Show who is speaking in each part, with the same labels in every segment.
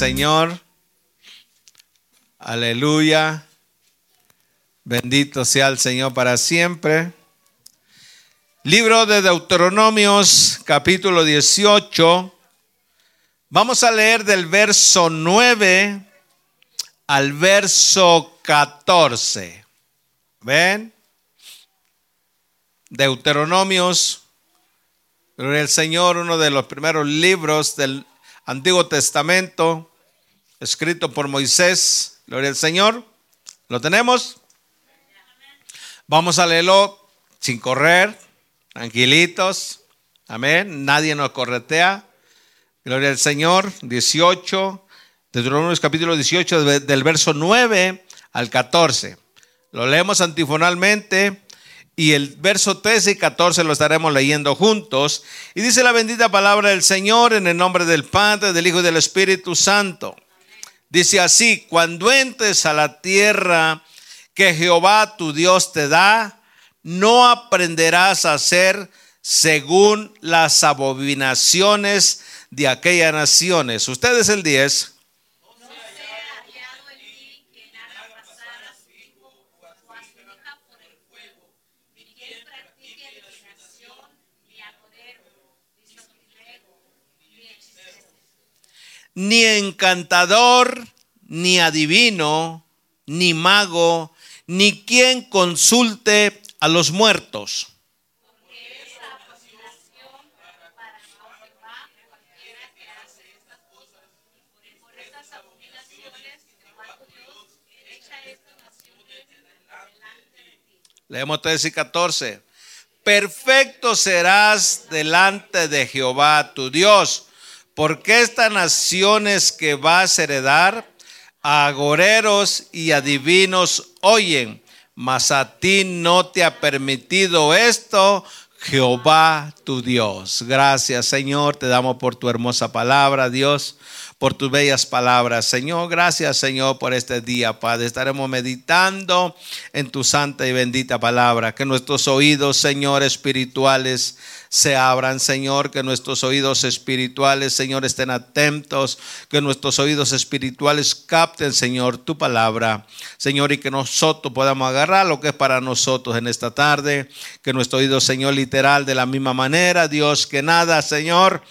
Speaker 1: Señor. Aleluya. Bendito sea el Señor para siempre. Libro de Deuteronomios, capítulo 18. Vamos a leer del verso 9 al verso 14. ¿Ven? Deuteronomios, el Señor, uno de los primeros libros del Antiguo Testamento, escrito por Moisés. Gloria al Señor. ¿Lo tenemos? Vamos a leerlo sin correr, tranquilitos. Amén. Nadie nos corretea. Gloria al Señor. 18, Deuteronomios capítulo 18, del verso 9 al 14. Lo leemos antifonalmente y el verso 13 y 14 lo estaremos leyendo juntos. Y dice la bendita palabra del Señor en el nombre del Padre, del Hijo y del Espíritu Santo. Dice así, cuando entres a la tierra que Jehová tu Dios te da, no aprenderás a hacer según las abominaciones de aquellas naciones. Ustedes el 10. Ni encantador, ni adivino, ni mago, ni quien consulte a los muertos Leemos 13 y 14. Perfecto serás delante de Jehová tu Dios, porque estas naciones que vas a heredar, a agoreros y adivinos oyen, mas a ti no te ha permitido esto, Jehová tu Dios. Gracias Señor, te damos por tu hermosa palabra, Dios por tus bellas palabras. Señor, gracias Señor por este día, Padre. Estaremos meditando en tu santa y bendita palabra. Que nuestros oídos, Señor, espirituales se abran, Señor. Que nuestros oídos espirituales, Señor, estén atentos. Que nuestros oídos espirituales capten, Señor, tu palabra. Señor, y que nosotros podamos agarrar lo que es para nosotros en esta tarde. Que nuestro oído, Señor, literal de la misma manera. Dios, que nada, Señor,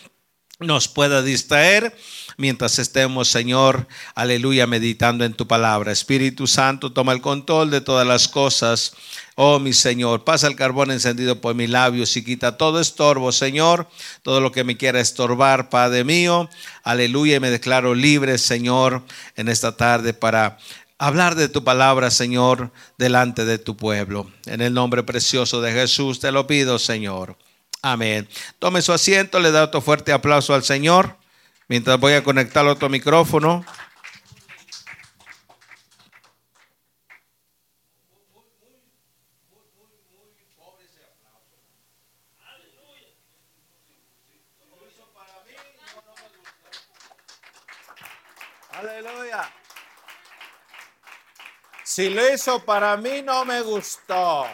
Speaker 1: nos pueda distraer mientras estemos, Señor, aleluya, meditando en tu palabra. Espíritu Santo, toma el control de todas las cosas. Oh, mi Señor, pasa el carbón encendido por mis labios y quita todo estorbo, Señor, todo lo que me quiera estorbar, Padre mío. Aleluya, y me declaro libre, Señor, en esta tarde para hablar de tu palabra, Señor, delante de tu pueblo. En el nombre precioso de Jesús te lo pido, Señor. Amén. Tome su asiento, le da otro fuerte aplauso al Señor. Mientras voy a conectar otro micrófono. Aleluya. Si lo hizo para mí, no me gustó.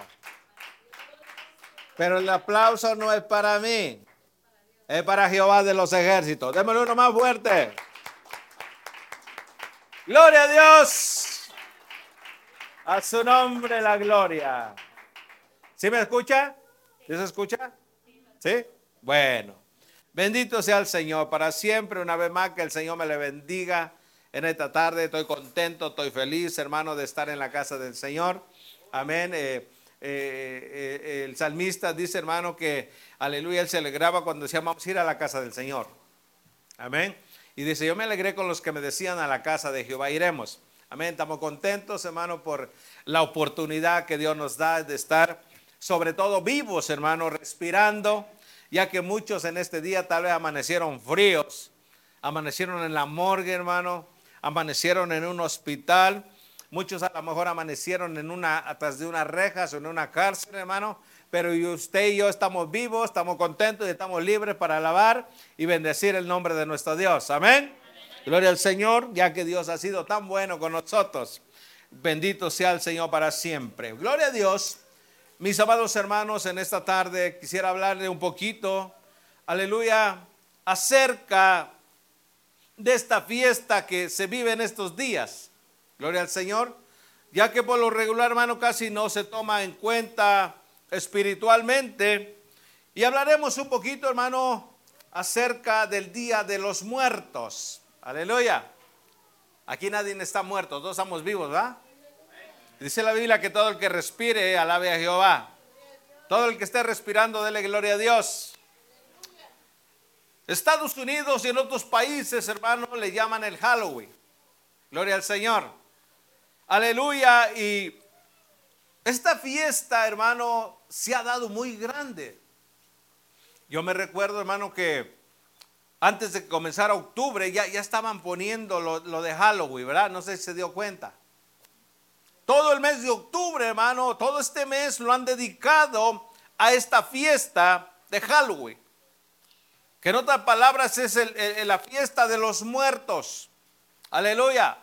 Speaker 1: Pero el aplauso no es para mí es para Jehová de los ejércitos. Démosle uno más fuerte. Gloria a Dios. A su nombre la gloria. ¿Sí me escucha? ¿Sí se escucha? ¿Sí? Bueno. Bendito sea el Señor para siempre. Una vez más que el Señor me le bendiga en esta tarde. Estoy contento, estoy feliz, hermano, de estar en la casa del Señor. Amén. Eh, eh, eh, el salmista dice, hermano, que aleluya, él se alegraba cuando decía, vamos a ir a la casa del Señor. Amén. Y dice, yo me alegré con los que me decían a la casa de Jehová iremos. Amén. Estamos contentos, hermano, por la oportunidad que Dios nos da de estar, sobre todo vivos, hermano, respirando, ya que muchos en este día tal vez amanecieron fríos, amanecieron en la morgue, hermano, amanecieron en un hospital Muchos a lo mejor amanecieron en una, atrás de unas rejas o en una cárcel, hermano. Pero usted y yo estamos vivos, estamos contentos y estamos libres para alabar y bendecir el nombre de nuestro Dios. Amén. Gloria al Señor, ya que Dios ha sido tan bueno con nosotros. Bendito sea el Señor para siempre. Gloria a Dios. Mis amados hermanos, en esta tarde quisiera hablarle un poquito, aleluya, acerca de esta fiesta que se vive en estos días. Gloria al Señor. Ya que por lo regular, hermano, casi no se toma en cuenta espiritualmente. Y hablaremos un poquito, hermano, acerca del Día de los Muertos. Aleluya. Aquí nadie está muerto, todos estamos vivos, ¿verdad? Dice la Biblia que todo el que respire alabe a Jehová. Todo el que esté respirando, dele gloria a Dios. Estados Unidos y en otros países, hermano, le llaman el Halloween. Gloria al Señor. Aleluya. Y esta fiesta, hermano, se ha dado muy grande. Yo me recuerdo, hermano, que antes de que comenzara octubre ya, ya estaban poniendo lo, lo de Halloween, ¿verdad? No sé si se dio cuenta. Todo el mes de octubre, hermano, todo este mes lo han dedicado a esta fiesta de Halloween. Que en otras palabras es la fiesta de los muertos. Aleluya.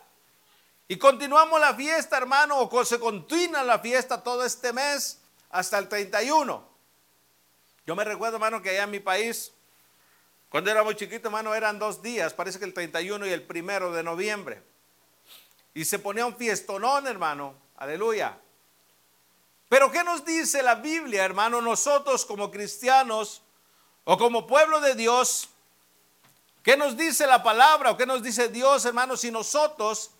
Speaker 1: Y continuamos la fiesta, hermano, o se continúa la fiesta todo este mes hasta el 31. Yo me recuerdo, hermano, que allá en mi país, cuando era muy chiquito, hermano, eran dos días, parece que el 31 y el primero de noviembre. Y se ponía un fiestonón, hermano. Aleluya. Pero ¿qué nos dice la Biblia, hermano? Nosotros como cristianos o como pueblo de Dios, ¿qué nos dice la palabra o qué nos dice Dios, hermano, si nosotros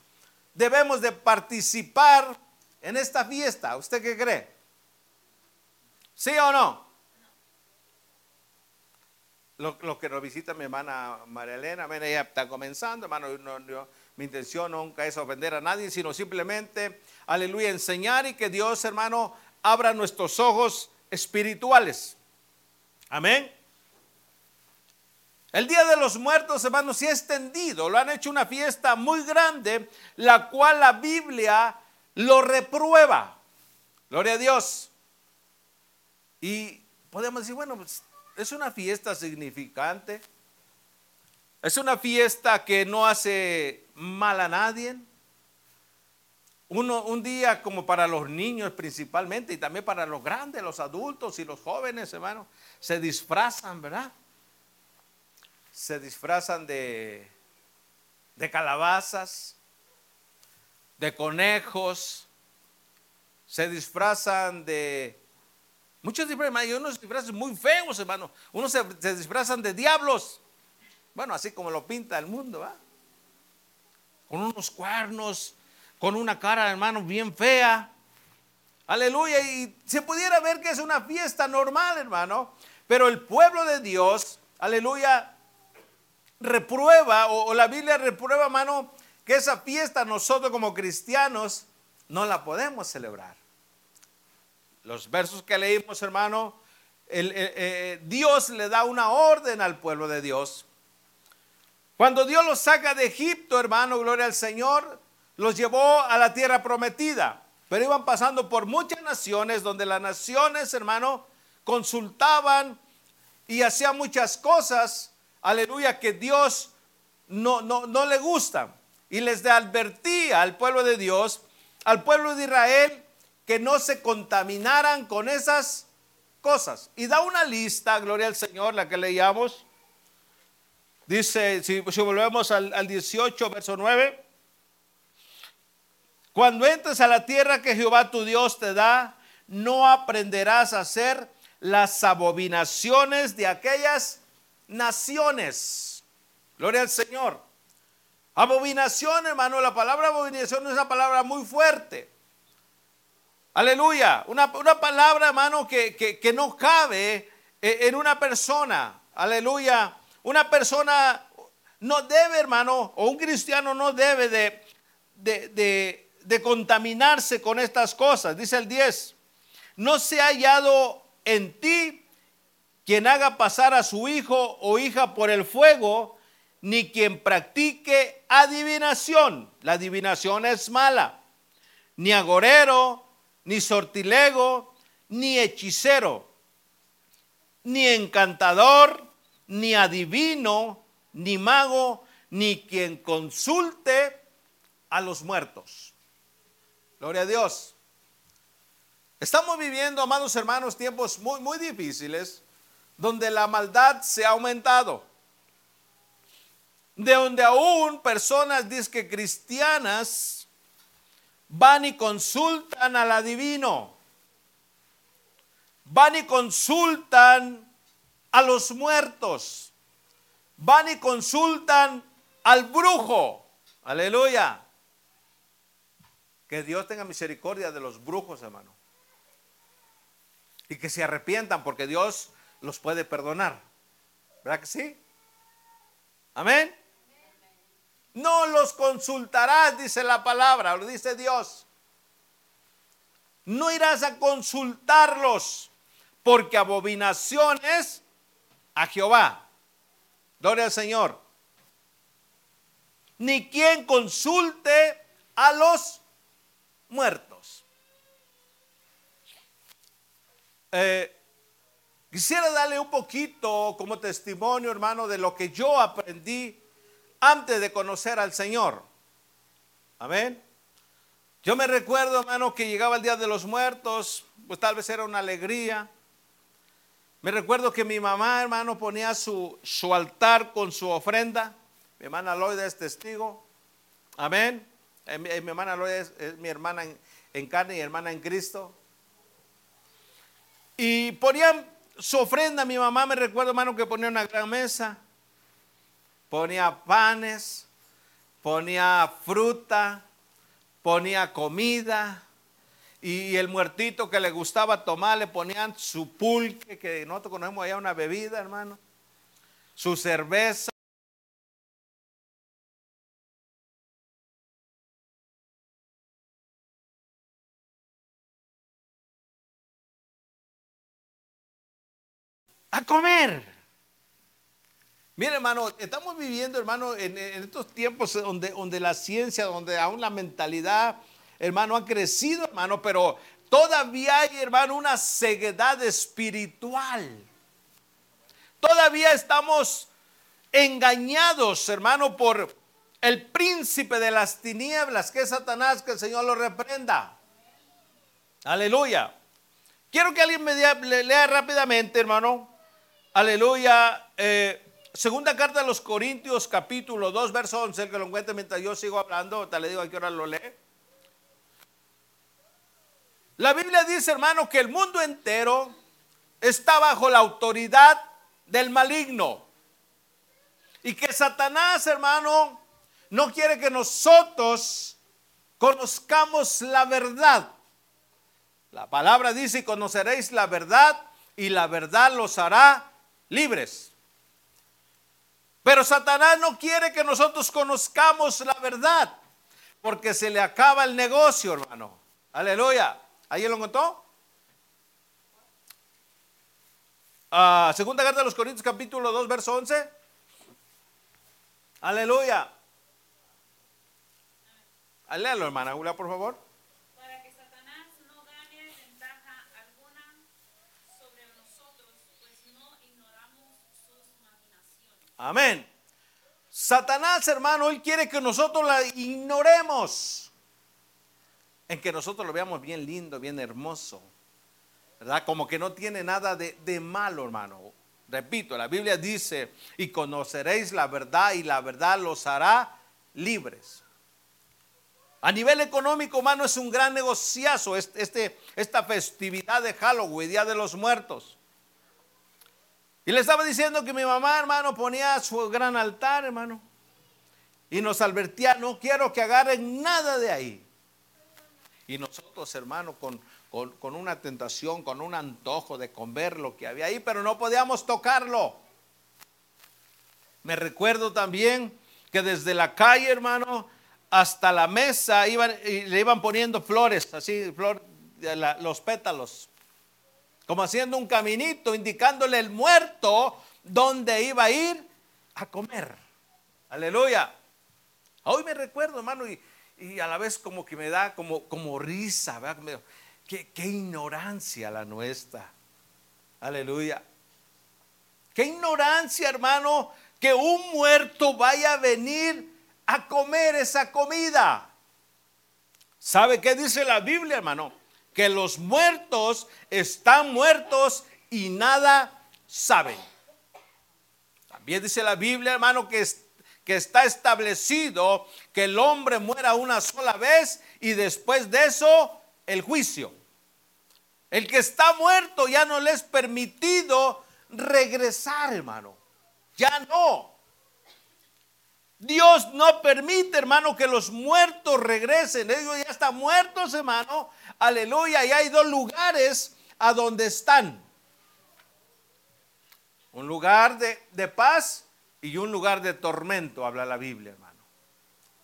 Speaker 1: debemos de participar en esta fiesta? ¿Usted qué cree? ¿Sí o no? Lo, que nos visita mi hermana María Elena, ella está comenzando, hermano, mi intención nunca es ofender a nadie, sino simplemente, aleluya, enseñar y que Dios, hermano, abra nuestros ojos espirituales. Amén. El Día de los Muertos, hermanos, se ha extendido, lo han hecho una fiesta muy grande, la cual la Biblia lo reprueba. Gloria a Dios. Y podemos decir, bueno, pues, es una fiesta significante. Es una fiesta que no hace mal a nadie. Un día como para los niños principalmente y también para los grandes, los adultos y los jóvenes, hermano, se disfrazan, ¿verdad? Se disfrazan de, de calabazas, de conejos, se disfrazan de muchos disfraces, hay unos disfraces muy feos, hermano. Unos se, disfrazan de diablos. Bueno, así como lo pinta el mundo, ¿va? Con unos cuernos, con una cara, hermano, bien fea. Aleluya. Y se pudiera ver que es una fiesta normal, hermano. Pero el pueblo de Dios, aleluya, reprueba, o, la Biblia reprueba, hermano, que esa fiesta nosotros como cristianos no la podemos celebrar. Los versos que leímos, hermano, eh, Dios le da una orden al pueblo de Dios. Cuando Dios los saca de Egipto, hermano, gloria al Señor, los llevó a la tierra prometida. Pero iban pasando por muchas naciones donde las naciones, hermano, consultaban y hacían muchas cosas aleluya, que Dios no, no, no le gusta. Y les advertía al pueblo de Dios, al pueblo de Israel, que no se contaminaran con esas cosas. Y da una lista, gloria al Señor, la que leíamos. Dice, si, volvemos al, al 18, verso 9. Cuando entres a la tierra que Jehová tu Dios te da, no aprenderás a hacer las abominaciones de aquellas naciones. Gloria al Señor. Abominación, hermano, la palabra abominación es una palabra muy fuerte. Aleluya. Una, palabra, hermano, que, que, no cabe eh, en una persona. Aleluya. Una persona no debe, hermano, o un cristiano no debe de, de, de contaminarse con estas cosas. Dice el 10. No se ha hallado en ti quien haga pasar a su hijo o hija por el fuego, ni quien practique adivinación. La adivinación es mala. Ni agorero, ni sortilego, ni hechicero, ni encantador, ni adivino, ni mago, ni quien consulte a los muertos. Gloria a Dios. Estamos viviendo, amados hermanos, tiempos muy, muy difíciles donde la maldad se ha aumentado. de donde aún personas que cristianas van y consultan al adivino, van y consultan a los muertos, van y consultan al brujo. Aleluya. Que Dios tenga misericordia de los brujos, hermano. Y que se arrepientan porque Dios los puede perdonar. ¿Verdad que sí? Amén. No los consultarás, dice la palabra, lo dice Dios. No irás a consultarlos, porque abominación es a Jehová. Gloria al Señor. Ni quien consulte a los muertos. Eh, quisiera darle un poquito como testimonio, hermano, de lo que yo aprendí antes de conocer al Señor. Amén. Yo me recuerdo, hermano, que llegaba el Día de los Muertos, pues tal vez era una alegría. Me recuerdo que mi mamá, hermano, ponía su, altar con su ofrenda. Mi hermana Loida es testigo. Amén. Eh, mi, hermana Loida es, mi hermana en, en, carne y hermana en Cristo. Y ponían su ofrenda. Mi mamá me recuerdo, hermano, que ponía una gran mesa ponía panes, ponía fruta, ponía comida. Y el muertito que le gustaba tomar, le ponían su pulque, que nosotros conocemos allá una bebida, hermano. Su cerveza. A comer. Mire, hermano, estamos viviendo, hermano, en, estos tiempos donde, donde la ciencia, donde aún la mentalidad, hermano, ha crecido, hermano, pero todavía hay, hermano, una ceguedad espiritual. Todavía estamos engañados, hermano, por el príncipe de las tinieblas, que es Satanás, que el Señor lo reprenda. Aleluya. Quiero que alguien me lea, rápidamente, hermano. Aleluya. Eh, Segunda carta de los Corintios, capítulo 2, verso 11, el que lo encuentre mientras yo sigo hablando, te le digo a qué hora lo lee. La Biblia dice, hermano, que el mundo entero está bajo la autoridad del maligno. Y que Satanás, hermano, no quiere que nosotros conozcamos la verdad. La palabra dice, conoceréis la verdad, y la verdad los hará libres. Pero Satanás no quiere que nosotros conozcamos la verdad, porque se le acaba el negocio, hermano. Aleluya. ¿Ahí lo contó? Ah, segunda carta de los Corintios, capítulo 2, verso 11. Aleluya. Léalo, hermana Julia, por favor. Amén. Satanás, hermano, él quiere que nosotros la ignoremos. En que nosotros lo veamos bien lindo, bien hermoso. ¿Verdad? Como que no tiene nada de, de malo, hermano. Repito, la Biblia dice, y conoceréis la verdad y la verdad los hará libres. A nivel económico, hermano, es un gran negociazo este, esta festividad de Halloween, Día de los Muertos. Y le estaba diciendo que mi mamá, hermano, ponía su gran altar, hermano. Y nos advertía, no quiero que agarren nada de ahí. Y nosotros, hermano, con, con, una tentación, con un antojo de comer lo que había ahí, pero no podíamos tocarlo. Me recuerdo también que desde la calle, hermano, hasta la mesa iban, y le iban poniendo flores, así, flor, los pétalos como haciendo un caminito, indicándole el muerto donde iba a ir a comer. Aleluya. Hoy me recuerdo, hermano, y, a la vez como que me da como, como risa, ¿verdad? Qué, qué ignorancia la nuestra. Aleluya. Qué ignorancia, hermano, que un muerto vaya a venir a comer esa comida. ¿Sabe qué dice la Biblia, hermano? Que los muertos están muertos y nada saben. También dice la Biblia, hermano, que, que está establecido que el hombre muera una sola vez y después de eso el juicio. El que está muerto ya no le es permitido regresar, hermano. Ya no. Dios no permite, hermano, que los muertos regresen. Ellos ya están muertos, hermano. Aleluya. Y hay dos lugares a donde están. Un lugar de, de paz y un lugar de tormento, habla la Biblia, hermano.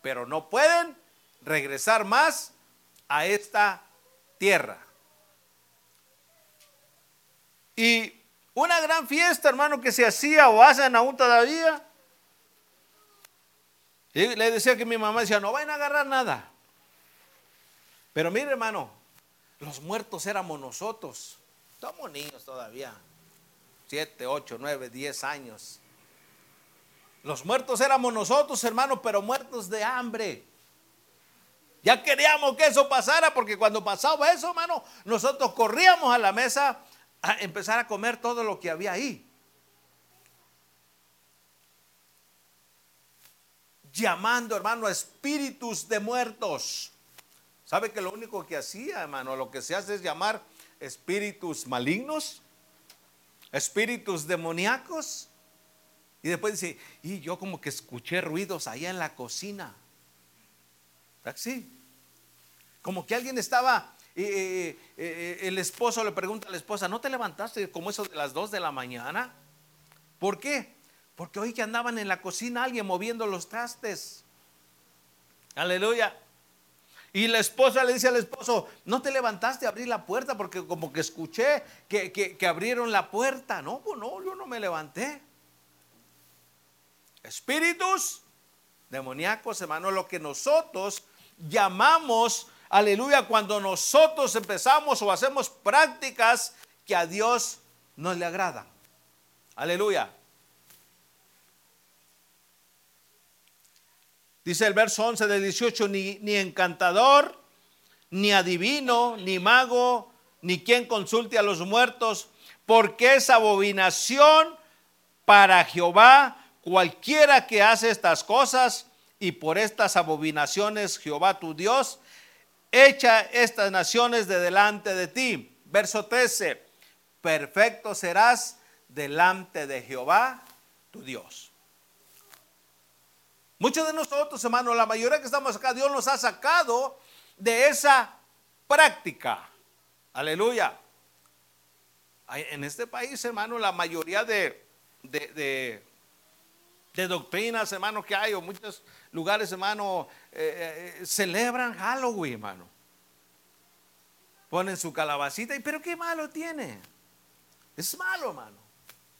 Speaker 1: Pero no pueden regresar más a esta tierra. Y una gran fiesta, hermano, que se hacía o hacen aún todavía. Y le decía que mi mamá decía, no vayan a agarrar nada. Pero mire, hermano, los muertos éramos nosotros. Somos niños todavía. Siete, ocho, nueve, diez años. Los muertos éramos nosotros, hermano, pero muertos de hambre. Ya queríamos que eso pasara porque cuando pasaba eso, hermano, nosotros corríamos a la mesa a empezar a comer todo lo que había ahí. Llamando, hermano, a espíritus de muertos. ¿Sabe que lo único que hacía, hermano, lo que se hace es llamar espíritus malignos, espíritus demoníacos? Y después dice, y yo como que escuché ruidos allá en la cocina. Así. Como que alguien estaba, el esposo le pregunta a la esposa, ¿no te levantaste como eso de las dos de la mañana? ¿Por qué? Porque hoy que andaban en la cocina alguien moviendo los trastes. Aleluya. Y la esposa le dice al esposo, no te levantaste a abrir la puerta porque como que escuché que, que abrieron la puerta. No, pues no, yo no me levanté. Espíritus demoníacos, hermano, lo que nosotros llamamos, aleluya, cuando nosotros empezamos o hacemos prácticas que a Dios no le agradan. Aleluya. Dice el verso 11 del 18, ni, ni encantador, ni adivino, ni mago, ni quien consulte a los muertos, porque es abominación para Jehová cualquiera que hace estas cosas y por estas abominaciones Jehová tu Dios echa estas naciones de delante de ti. Verso 13, perfecto serás delante de Jehová tu Dios. Muchos de nosotros, hermanos, la mayoría que estamos acá, Dios nos ha sacado de esa práctica. Aleluya. En este país, hermano, la mayoría de, de de doctrinas, hermano, que hay, o muchos lugares, hermano, eh, eh, celebran Halloween, hermano. Ponen su calabacita, y pero qué malo tiene. Es malo, hermano.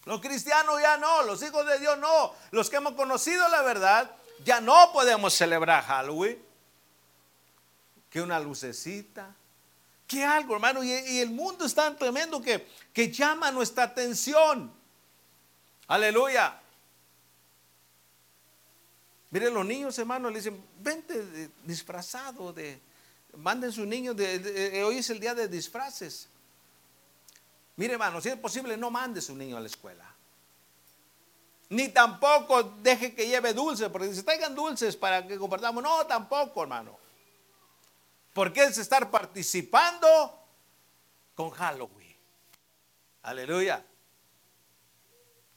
Speaker 1: Los cristianos ya no, los hijos de Dios no. Los que hemos conocido la verdad, ya no podemos celebrar Halloween. Que una lucecita, que algo, hermano. Y, el mundo es tan tremendo que, que llama nuestra atención. Aleluya. Miren, los niños, hermanos, le dicen, vente disfrazado de, manden su niño, de, hoy es el día de disfraces. Mire, hermano, si es posible, no mande su niño a la escuela. Ni tampoco deje que lleve dulces, porque si traigan dulces para que compartamos. No, tampoco, hermano. Porque es estar participando con Halloween. Aleluya.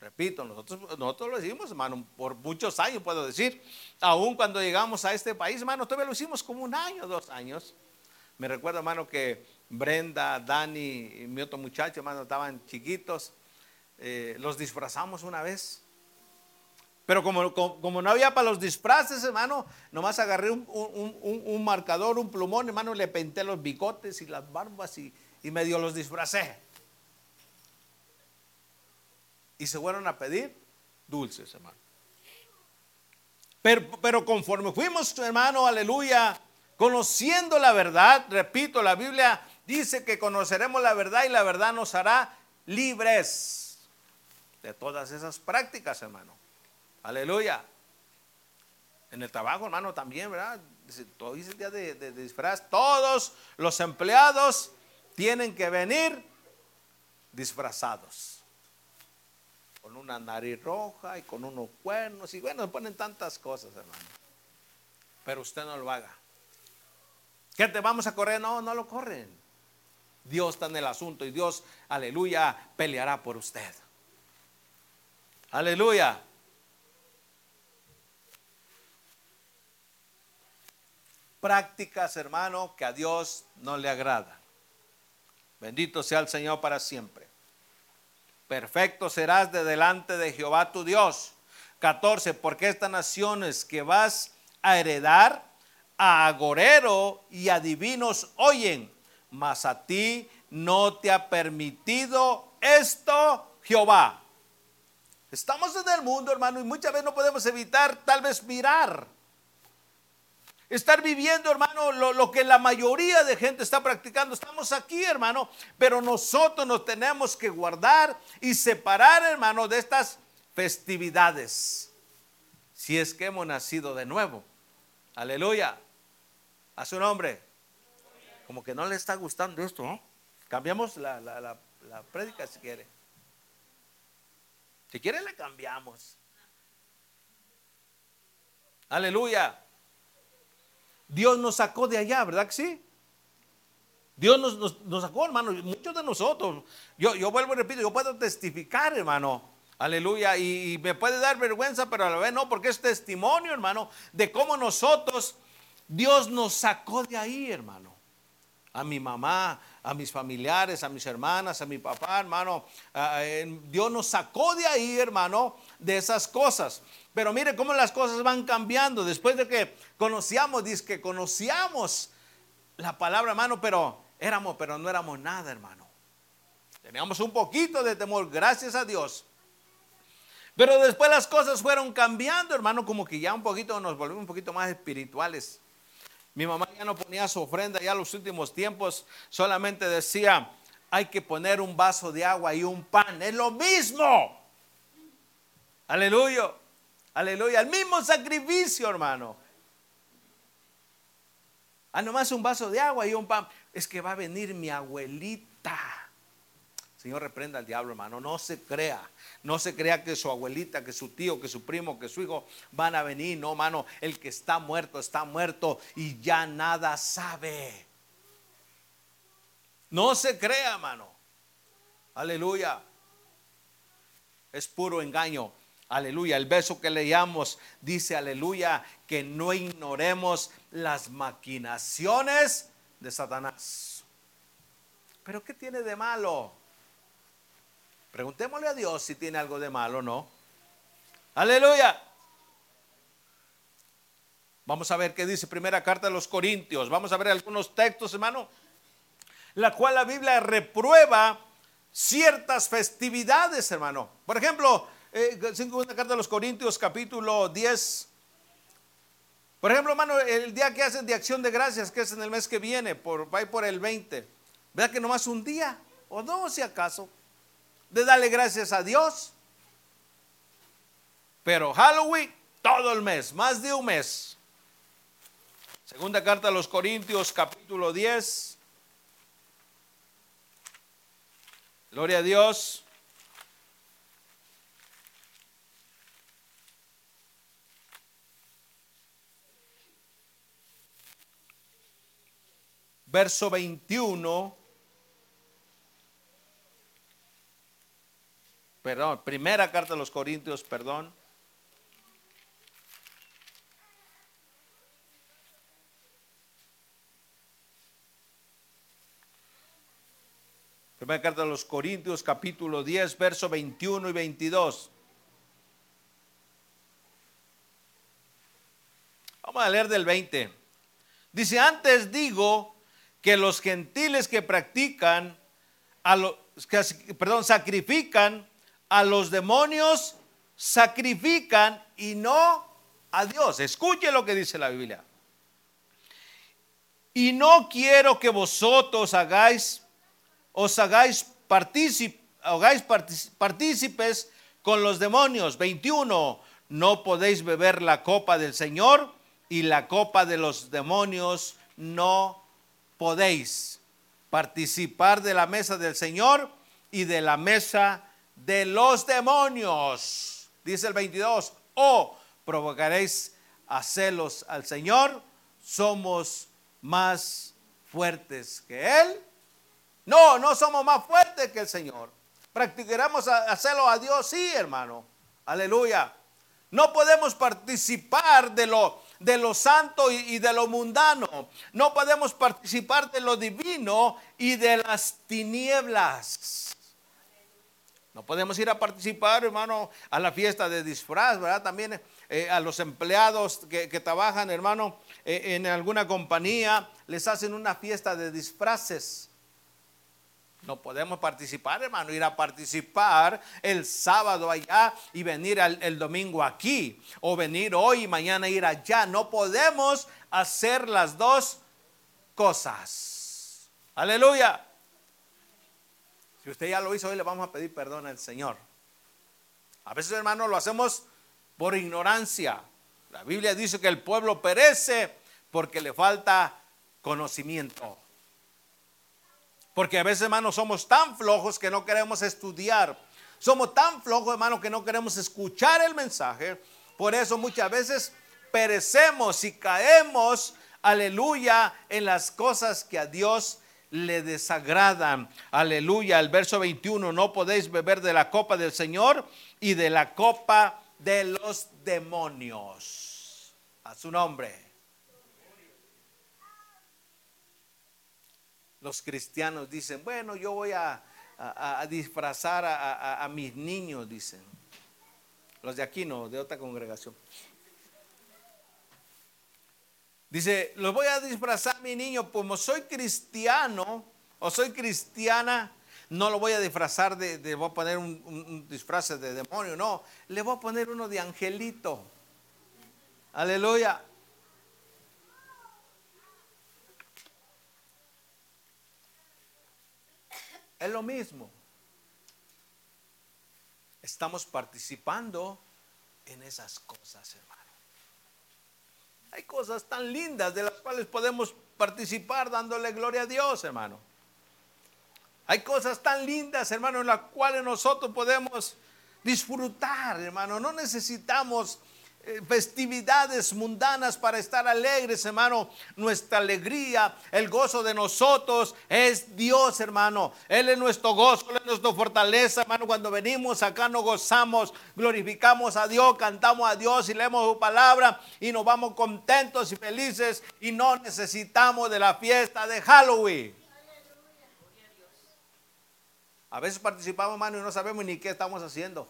Speaker 1: Repito, nosotros, nosotros lo hicimos, hermano, por muchos años, puedo decir. Aún cuando llegamos a este país, hermano, todavía lo hicimos como un año, dos años. Me recuerdo, hermano, que Brenda, Dani y mi otro muchacho, hermano, estaban chiquitos. Eh, los disfrazamos una vez. Pero como, como, no había para los disfraces, hermano, nomás agarré un, un, marcador, un plumón, hermano, le pinté los bigotes y las barbas y, y medio los disfracé y se fueron a pedir dulces, hermano. Pero, pero conforme fuimos, hermano, aleluya, conociendo la verdad, repito, la Biblia dice que conoceremos la verdad y la verdad nos hará libres de todas esas prácticas, hermano. Aleluya. En el trabajo, hermano, también, ¿verdad? Todo el día de, de disfraz. Todos los empleados tienen que venir disfrazados. con una nariz roja y con unos cuernos y bueno, ponen tantas cosas, hermano. Pero usted no lo haga. ¿Qué te vamos a correr? No, no lo corren. Dios está en el asunto y Dios, aleluya, peleará por usted. Aleluya. Prácticas, hermano, que a Dios no le agrada. Bendito sea el Señor para siempre. Perfecto serás de delante de Jehová tu Dios. 14. Porque estas naciones que vas a heredar a agorero y a divinos oyen, mas a ti no te ha permitido esto Jehová. Estamos en el mundo, hermano, y muchas veces no podemos evitar tal vez mirar. Estar viviendo, hermano, lo, lo, que la mayoría de gente está practicando. Estamos aquí, hermano, pero nosotros nos tenemos que guardar y separar, hermano, de estas festividades. Si es que hemos nacido de nuevo. Aleluya. A su nombre. Como que no le está gustando esto, ¿no? Cambiamos la, la, la, la si quiere. Si quiere le cambiamos. Aleluya. Dios nos sacó de allá, ¿verdad que sí? Dios nos, nos, sacó, hermano, muchos de nosotros. Yo, yo vuelvo y repito, yo puedo testificar, hermano. Aleluya. Y, y, me puede dar vergüenza, pero a la vez no, porque es testimonio, hermano, de cómo nosotros, Dios nos sacó de ahí, hermano. A mi mamá, a mis familiares, a mis hermanas, a mi papá, hermano. Dios nos sacó de ahí, hermano, de esas cosas. Pero mire cómo las cosas van cambiando. Después de que conocíamos, dice que conocíamos la palabra, hermano, pero éramos, pero no éramos nada, hermano. Teníamos un poquito de temor, gracias a Dios. Pero después las cosas fueron cambiando, hermano, como que ya un poquito nos volvimos un poquito más espirituales. Mi mamá ya no ponía su ofrenda ya los últimos tiempos, solamente decía, hay que poner un vaso de agua y un pan, es lo mismo. Aleluya, aleluya, el mismo sacrificio, hermano. Ah, nomás un vaso de agua y un pan. Es que va a venir mi abuelita. Señor, reprenda al diablo, hermano. No se crea. No se crea que su abuelita, que su tío, que su primo, que su hijo van a venir. No, hermano. El que está muerto, está muerto y ya nada sabe. No se crea, hermano. Aleluya. Es puro engaño. Aleluya. El beso que leíamos dice, aleluya, que no ignoremos las maquinaciones de Satanás. Pero ¿qué tiene de malo? Preguntémosle a Dios si tiene algo de malo o no. Aleluya. Vamos a ver qué dice primera carta de los Corintios. Vamos a ver algunos textos, hermano. La cual la Biblia reprueba ciertas festividades, hermano. Por ejemplo, eh, segunda carta de los Corintios, capítulo 10. Por ejemplo, hermano, el día que hacen de acción de gracias, que es en el mes que viene, por, va por el 20. ¿Verdad que nomás un día? ¿O no, si acaso? de darle gracias a Dios. Pero Halloween, todo el mes, más de un mes. Segunda carta a los Corintios, capítulo 10. Gloria a Dios. Verso 21 perdón, primera carta a los Corintios, perdón. Primera carta a los Corintios, capítulo 10, verso 21 y 22. Vamos a leer del 20. Dice, antes digo que los gentiles que practican, a los, perdón, sacrifican a los demonios sacrifican y no a Dios. Escuche lo que dice la Biblia. Y no quiero que vosotros hagáis, os hagáis, hagáis partícipes con los demonios. 21. No podéis beber la copa del Señor y la copa de los demonios no podéis participar de la mesa del Señor y de la mesa de los demonios. Dice el 22, o provocaréis a celos al Señor, somos más fuertes que Él. No, no somos más fuertes que el Señor. Practicaremos hacerlo a Dios, sí, hermano. Aleluya. No podemos participar de lo, de lo santo y, de lo mundano. No podemos participar de lo divino y de las tinieblas. No podemos ir a participar, hermano, a la fiesta de disfraz, ¿verdad? También eh, a los empleados que, trabajan, hermano, eh, en alguna compañía, les hacen una fiesta de disfraces. No podemos participar, hermano, ir a participar el sábado allá y venir el domingo aquí, o venir hoy y mañana ir allá. No podemos hacer las dos cosas. Aleluya. Si usted ya lo hizo, hoy le vamos a pedir perdón al Señor. A veces, hermano, lo hacemos por ignorancia. La Biblia dice que el pueblo perece porque le falta conocimiento. Porque a veces, hermanos, somos tan flojos que no queremos estudiar. Somos tan flojos, hermano, que no queremos escuchar el mensaje. Por eso muchas veces perecemos y caemos, aleluya, en las cosas que a Dios le desagradan. Aleluya. El verso 21, no podéis beber de la copa del Señor y de la copa de los demonios. A su nombre. Los cristianos dicen, bueno, yo voy a, disfrazar a, mis niños, dicen. Los de aquí no, de otra congregación. Dice, los voy a disfrazar a mi niño, como soy cristiano o soy cristiana, no lo voy a disfrazar de, voy a poner un, un, disfraz de demonio, no, le voy a poner uno de angelito. Aleluya. Es lo mismo. Estamos participando en esas cosas, hermano. Hay cosas tan lindas de las cuales podemos participar dándole gloria a Dios, hermano. Hay cosas tan lindas, hermano, en las cuales nosotros podemos disfrutar, hermano. No necesitamos festividades mundanas para estar alegres, hermano. Nuestra alegría, el gozo de nosotros es Dios, hermano. Él es nuestro gozo, Él es nuestra fortaleza, hermano. Cuando venimos acá nos gozamos, glorificamos a Dios, cantamos a Dios y leemos su palabra y nos vamos contentos y felices y no necesitamos de la fiesta de Halloween. A veces participamos, hermano, y no sabemos ni qué estamos haciendo.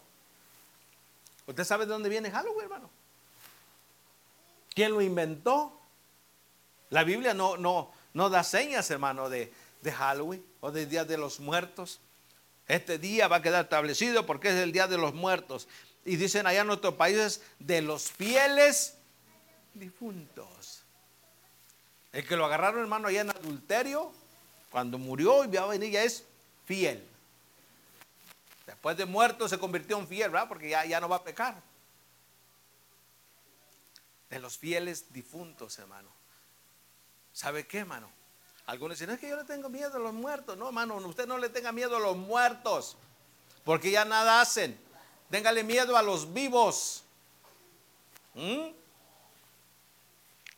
Speaker 1: ¿Usted sabe de dónde viene Halloween, hermano? ¿Quién lo inventó? La Biblia no, no, no da señas, hermano, de, de Halloween o del Día de los Muertos. Este día va a quedar establecido porque es el Día de los Muertos. Y dicen allá en nuestros países de los fieles difuntos. El que lo agarraron, hermano, allá en adulterio, cuando murió y va a venir ya es fiel. Después de muerto se convirtió en fiel, ¿verdad? Porque ya, ya no va a pecar de los fieles difuntos, hermano. ¿Sabe qué, hermano? Algunos dicen, es que yo le tengo miedo a los muertos. No, hermano, usted no le tenga miedo a los muertos, porque ya nada hacen. Téngale miedo a los vivos. ¿Mm?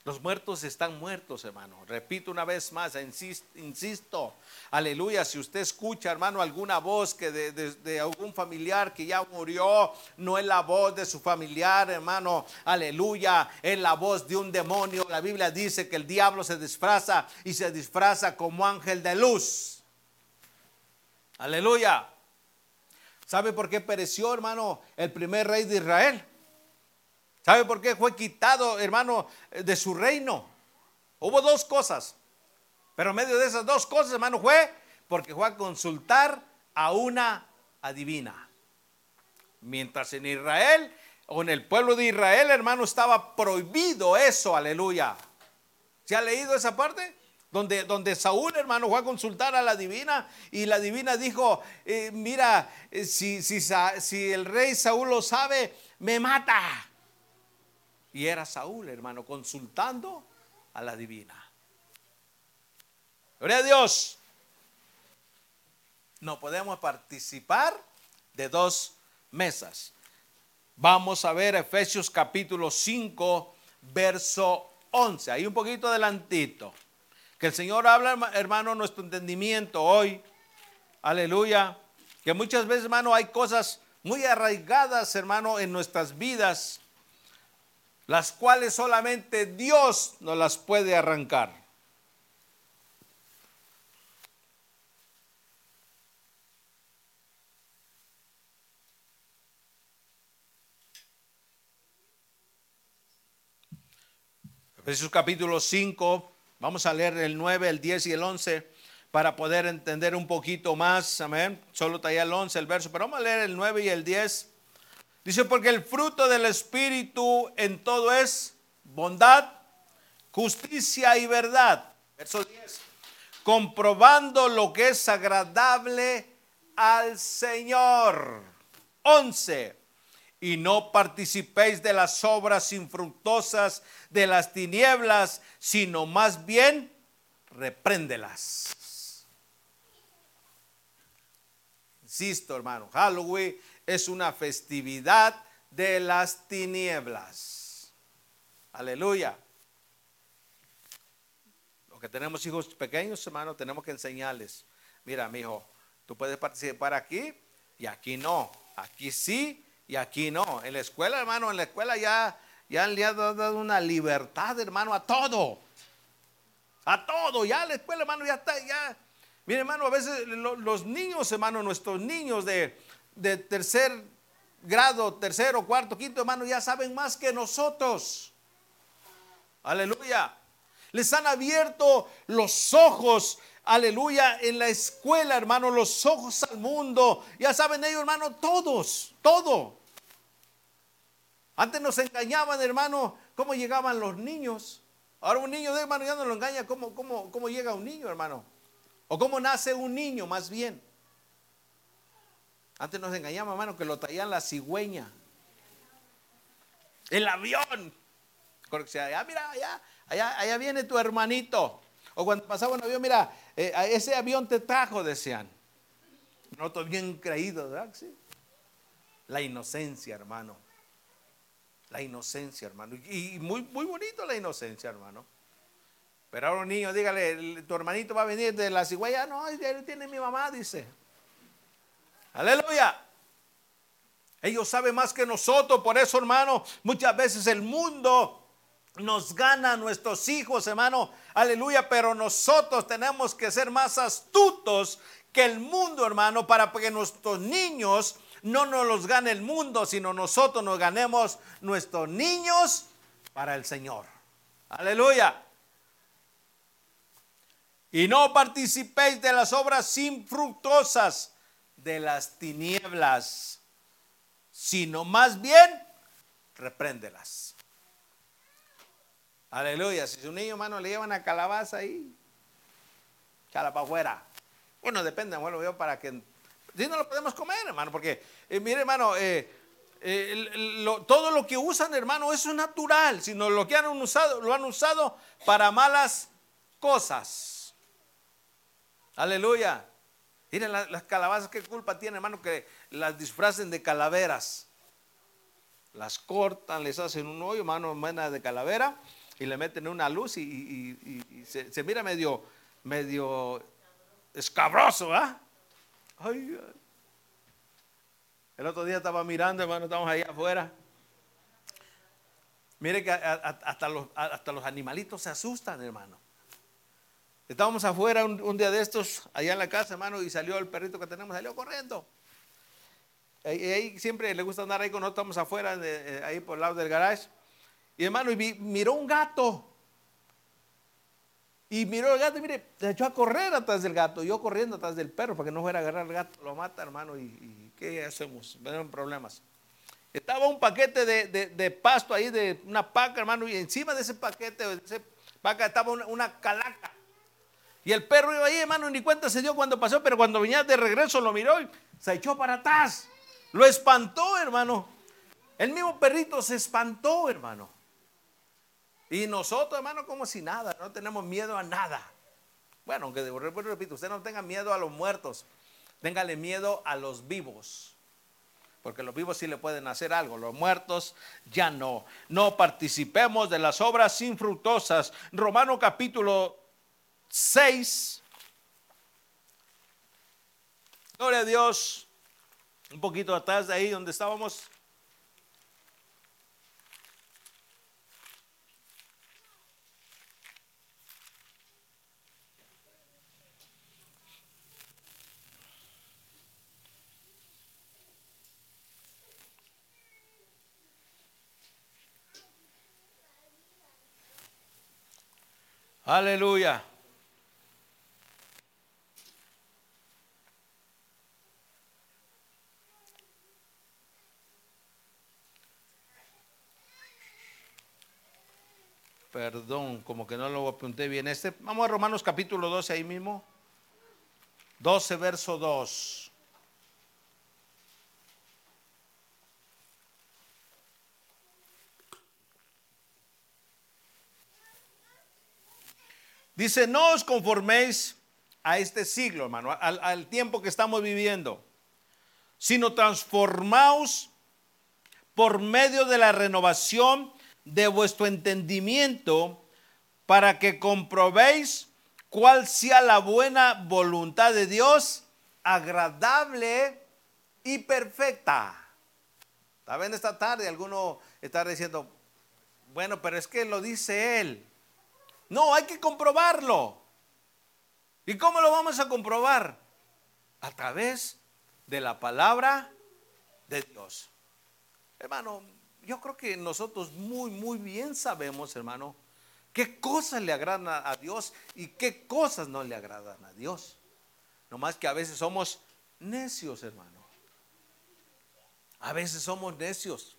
Speaker 1: Los muertos están muertos, hermano. Repito una vez más, insisto, aleluya. Si usted escucha, hermano, alguna voz que de, algún familiar que ya murió, no es la voz de su familiar, hermano, aleluya, es la voz de un demonio. La Biblia dice que el diablo se disfraza y se disfraza como ángel de luz. Aleluya. ¿Sabe por qué pereció, hermano, el primer rey de Israel? ¿Sabe por qué fue quitado, hermano, de su reino? Hubo dos cosas. Pero en medio de esas dos cosas, hermano, fue porque fue a consultar a una adivina. Mientras en Israel o en el pueblo de Israel, hermano, estaba prohibido eso, aleluya. ¿Se ha leído esa parte? Donde, donde, Saúl, hermano, fue a consultar a la divina y la divina dijo, eh, mira, eh, si, si, si, el rey Saúl lo sabe, me mata. Y era Saúl, hermano, consultando a la divina. Gloria a Dios. No podemos participar de dos mesas. Vamos a ver Efesios capítulo 5, verso 11. Ahí un poquito adelantito. Que el Señor habla, hermano, nuestro entendimiento hoy. Aleluya. Que muchas veces, hermano, hay cosas muy arraigadas, hermano, en nuestras vidas, las cuales solamente Dios nos las puede arrancar. Efesios capítulo 5, vamos a leer el 9, el 10 y el 11 para poder entender un poquito más. Amén. Solo está el 11 el verso, pero vamos a leer el 9 y el 10. Dice, porque el fruto del Espíritu en todo es bondad, justicia y verdad. Verso 10. Comprobando lo que es agradable al Señor. 11 y no participéis de las obras infructuosas de las tinieblas, sino más bien repréndelas. Insisto, hermano, Halloween es una festividad de las tinieblas. Aleluya. Los que tenemos hijos pequeños, hermano, tenemos que enseñarles. Mira, mi hijo, tú puedes participar aquí y aquí no. Aquí sí y aquí no. En la escuela, hermano, en la escuela ya, ya le ha dado una libertad, hermano, a todo. A todo. Ya la escuela, hermano, ya está, ya. Mire, hermano, a veces los niños, hermano, nuestros niños de, de tercer grado, tercero, cuarto, quinto, hermano, ya saben más que nosotros. Aleluya. Les han abierto los ojos aleluya, en la escuela, hermano, los ojos al mundo. Ya saben ellos, hermano, todos, todo. Antes nos engañaban, hermano, cómo llegaban los niños. Ahora un niño, hermano, ya no lo engaña cómo, cómo, cómo llega un niño, hermano. O cómo nace un niño, más bien. Antes nos engañaban, hermano, que lo traían la cigüeña. El avión. Ah, mira, allá, allá, allá viene tu hermanito. O cuando pasaba un avión, mira, eh, ese avión te trajo, decían. Nosotros bien creídos, ¿verdad? Sí. La inocencia, hermano. La inocencia, hermano. Y muy, muy bonito la inocencia, hermano. Pero ahora un niño, dígale, tu hermanito va a venir de la cigüeña. No, él tiene mi mamá, dice. Aleluya. Ellos saben más que nosotros, por eso, hermano, muchas veces el mundo nos gana nuestros hijos, hermano. Aleluya, pero nosotros tenemos que ser más astutos que el mundo, hermano, para que nuestros niños no nos los gane el mundo, sino nosotros nos ganemos nuestros niños para el Señor. Aleluya. Y no participéis de las obras infructuosas de las tinieblas, sino más bien repréndelas. Aleluya. Si su niño, hermano, le llevan a calabaza ahí, chala para afuera. Bueno, depende, bueno, veo para que. Si no lo podemos comer, hermano, porque, eh, mire, hermano, eh, eh, todo lo que usan, hermano, eso es natural, sino lo que han usado, lo han usado para malas cosas. Aleluya. Miren las calabazas, qué culpa tienen, hermano, que las disfracen de calaveras. Las cortan, les hacen un hoyo, hermano, mena de calavera y le meten una luz y, se, mira medio, medio escabroso, ¿ah? El otro día estaba mirando, hermano, estamos ahí afuera. Mire que hasta los, hasta los animalitos se asustan, hermano. Estábamos afuera un, día de estos, allá en la casa, hermano, y salió el perrito que tenemos, salió corriendo. Y ahí, siempre le gusta andar ahí cuando estamos afuera, eh, ahí por el lado del garage. Y hermano, y miró un gato. Y miró el gato y mire, se echó a correr atrás del gato. Yo corriendo atrás del perro para que no fuera a agarrar el gato. Lo mata, hermano. ¿Y, qué hacemos? Ven problemas. Estaba un paquete de, pasto ahí, de una paca, hermano. Y encima de ese paquete, de ese paca, estaba una, calaca. Y el perro iba ahí, hermano, ni cuenta se dio cuando pasó. Pero cuando venía de regreso lo miró y se echó para atrás. Lo espantó, hermano. El mismo perrito se espantó, hermano. Y nosotros, hermano, como si nada, no tenemos miedo a nada. Bueno, aunque repito, usted no tenga miedo a los muertos, téngale miedo a los vivos. porque los vivos sí le pueden hacer algo, los muertos ya no. No participemos de las obras infructuosas. Romano capítulo 6. Gloria a Dios. Un poquito atrás de ahí donde estábamos. Aleluya. Perdón, como que no lo apunté bien. Este, vamos a Romanos capítulo 12 ahí mismo. 12, verso 2. Dice, no os conforméis a este siglo, hermano, al, al tiempo que estamos viviendo, sino transformaos por medio de la renovación de vuestro entendimiento para que comprobéis cuál sea la buena voluntad de Dios, agradable y perfecta. ¿Saben esta tarde alguno está diciendo, bueno, pero es que lo dice Él. No, hay que comprobarlo. ¿Y cómo lo vamos a comprobar? A través de la palabra de Dios. Hermano, yo creo que nosotros muy, muy bien sabemos, hermano, qué cosas le agradan a Dios y qué cosas no le agradan a Dios. No más que a veces somos necios, hermano. A veces somos necios.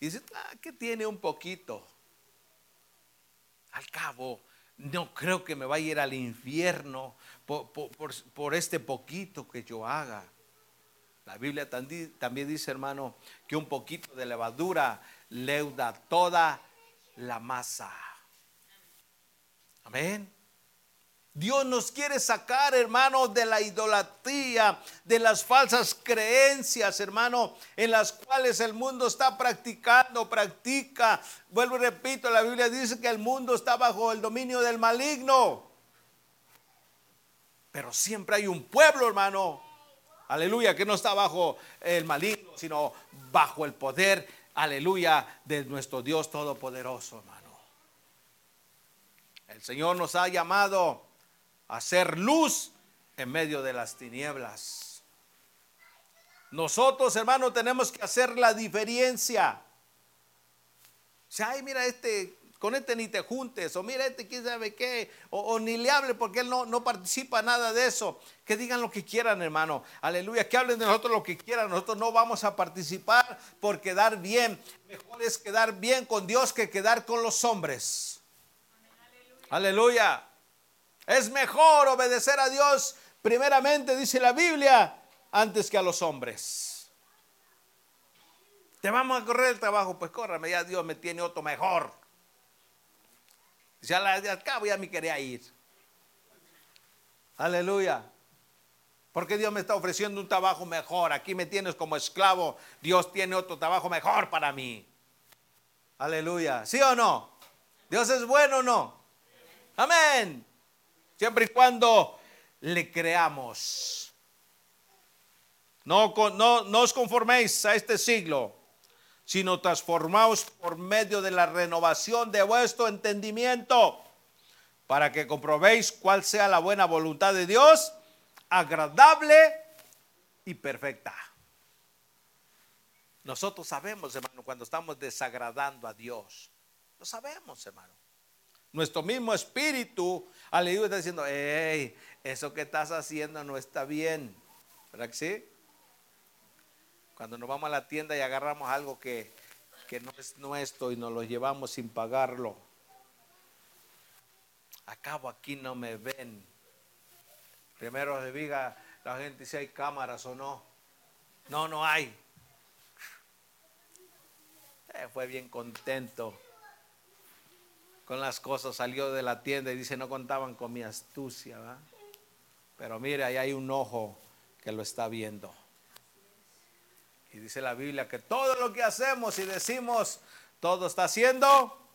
Speaker 1: Y dice, ah, ¿qué tiene un poquito? Al cabo, no creo que me vaya a ir al infierno por, por este poquito que yo haga. La Biblia también dice, hermano, que un poquito de levadura leuda toda la masa. Amén. Dios nos quiere sacar, hermano, de la idolatría, de las falsas creencias, hermano, en las cuales el mundo está practicando, practica. Vuelvo y repito, la Biblia dice que el mundo está bajo el dominio del maligno. Pero siempre hay un pueblo, hermano, aleluya, que no está bajo el maligno, sino bajo el poder, aleluya, de nuestro Dios Todopoderoso, hermano. El Señor nos ha llamado a ser luz en medio de las tinieblas. Nosotros, hermano, tenemos que hacer la diferencia. Sea, ay, mira, este con este ni te juntes, o mira este quién sabe qué, o, ni le hable porque él no, no participa nada de eso. Que digan lo que quieran, hermano. Aleluya, que hablen de nosotros lo que quieran. Nosotros no vamos a participar por quedar bien. Mejor es quedar bien con Dios que quedar con los hombres. Aleluya. Es mejor obedecer a Dios primeramente, dice la Biblia, antes que a los hombres. Te vamos a correr el trabajo, pues córrame, ya Dios me tiene otro mejor. Ya de acá ya me quería ir. Aleluya. Porque Dios me está ofreciendo un trabajo mejor. Aquí me tienes como esclavo. Dios tiene otro trabajo mejor para mí. Aleluya. ¿Sí o no? Dios es bueno o no. Amén. Siempre y cuando le creamos. No, no, no os conforméis a este siglo sino transformaos por medio de la renovación de vuestro entendimiento, para que comprobéis cuál sea la buena voluntad de Dios, agradable y perfecta. Nosotros sabemos, hermano, cuando estamos desagradando a Dios. Lo sabemos, hermano. Nuestro mismo espíritu, aleluya, está diciendo, hey, eso que estás haciendo no está bien. ¿Verdad que sí? Cuando nos vamos a la tienda y agarramos algo que, no es nuestro y nos lo llevamos sin pagarlo. Acabo aquí no me ven. Primero se diga la gente si hay cámaras o no. No, no hay. Eh, fue bien contento con las cosas. Salió de la tienda y dice, no contaban con mi astucia. Pero mire, ahí hay un ojo que lo está viendo. Y dice la Biblia que todo lo que hacemos y decimos, todo está siendo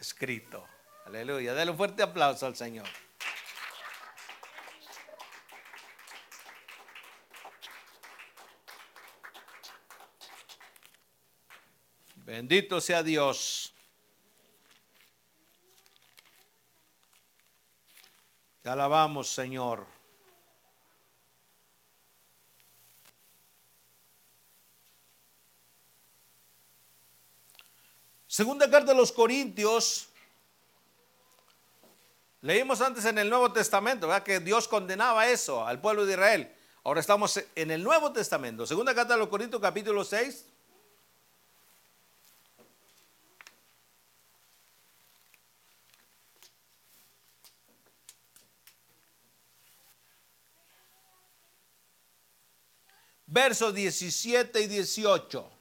Speaker 1: escrito. Aleluya. Dale un fuerte aplauso al Señor. Bendito sea Dios. Te alabamos, Señor. Segunda carta de los Corintios. Leímos antes en el Nuevo Testamento, ¿verdad? Que Dios condenaba eso al pueblo de Israel. Ahora estamos en el Nuevo Testamento. Segunda carta de los Corintios, capítulo 6. Versos 17 y 18.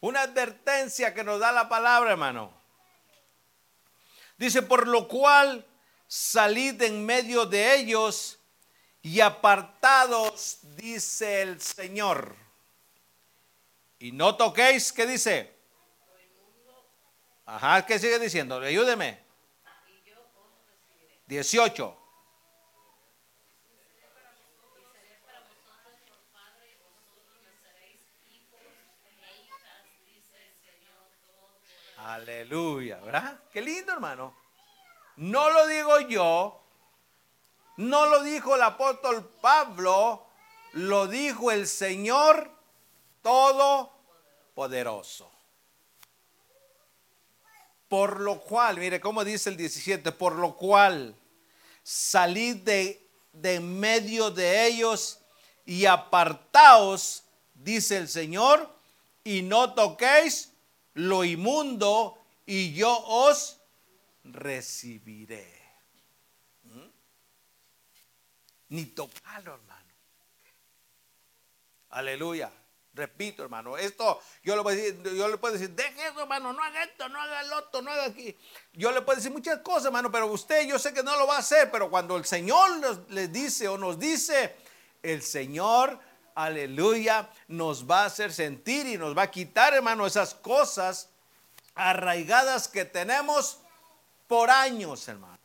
Speaker 1: Una advertencia que nos da la palabra, hermano. Dice, por lo cual salid en medio de ellos y apartados, dice el Señor. Y no toquéis, ¿qué dice? Ajá, ¿qué sigue diciendo? Ayúdeme. 18. Aleluya, ¿verdad? Qué lindo, hermano. No lo digo yo, no lo dijo el apóstol Pablo, lo dijo el Señor Todopoderoso. Por lo cual, mire cómo dice el 17, por lo cual salid de, de medio de ellos y apartaos, dice el Señor, y no toquéis lo inmundo y yo os recibiré. ¿Mm? Ni tocarlo, hermano. Aleluya. Repito, hermano, esto yo le, puedo decir, yo le puedo decir, deje eso, hermano, no haga esto, no haga el otro, no haga aquí. Yo le puedo decir muchas cosas, hermano, pero usted yo sé que no lo va a hacer, pero cuando el Señor nos, le dice o nos dice, el Señor aleluya, nos va a hacer sentir y nos va a quitar, hermano, esas cosas arraigadas que tenemos por años, hermano.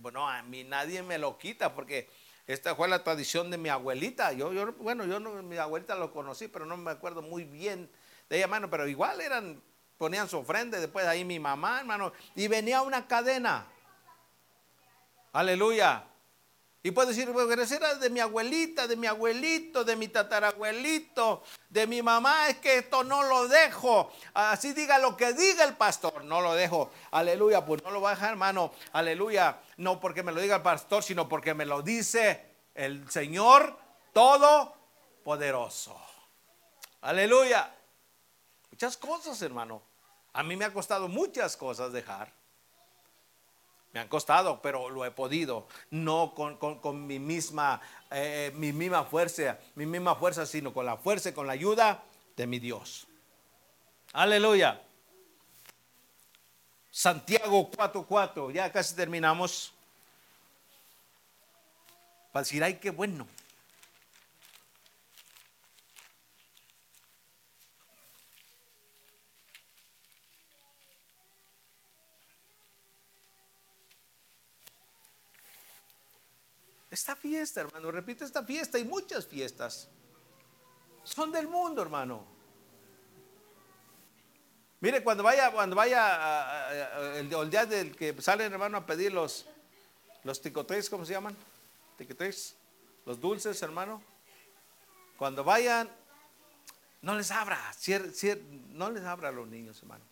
Speaker 1: Bueno, a mí nadie me lo quita porque esta fue la tradición de mi abuelita. Yo, yo bueno, yo no, mi abuelita lo conocí, pero no me acuerdo muy bien de ella, hermano, pero igual eran, ponían su ofrenda, después ahí mi mamá, hermano, y venía una cadena. Aleluya. Y puede decir, bueno, era de mi abuelita, de mi abuelito, de mi tatarabuelito, de mi mamá, es que esto no lo dejo. Así diga lo que diga el pastor, no lo dejo. Aleluya, pues no lo va a dejar, hermano. Aleluya, no porque me lo diga el pastor, sino porque me lo dice el Señor Todopoderoso. Aleluya. Muchas cosas, hermano. A mí me ha costado muchas cosas dejar. Me han costado, pero lo he podido. No con, mi, misma, eh, mi misma fuerza, mi misma fuerza, sino con la fuerza y con la ayuda de mi Dios. Aleluya. Santiago 4:4, ya casi terminamos. Decir, ay, qué bueno. Esta fiesta, hermano, repito, esta fiesta y muchas fiestas son del mundo, hermano. Mire, cuando vaya, cuando vaya el, día del que salen, hermano, a pedir los, los ticotés, ¿cómo se llaman? Ticotés, los dulces, hermano. Cuando vayan, no les abra, no les abra a los niños, hermano.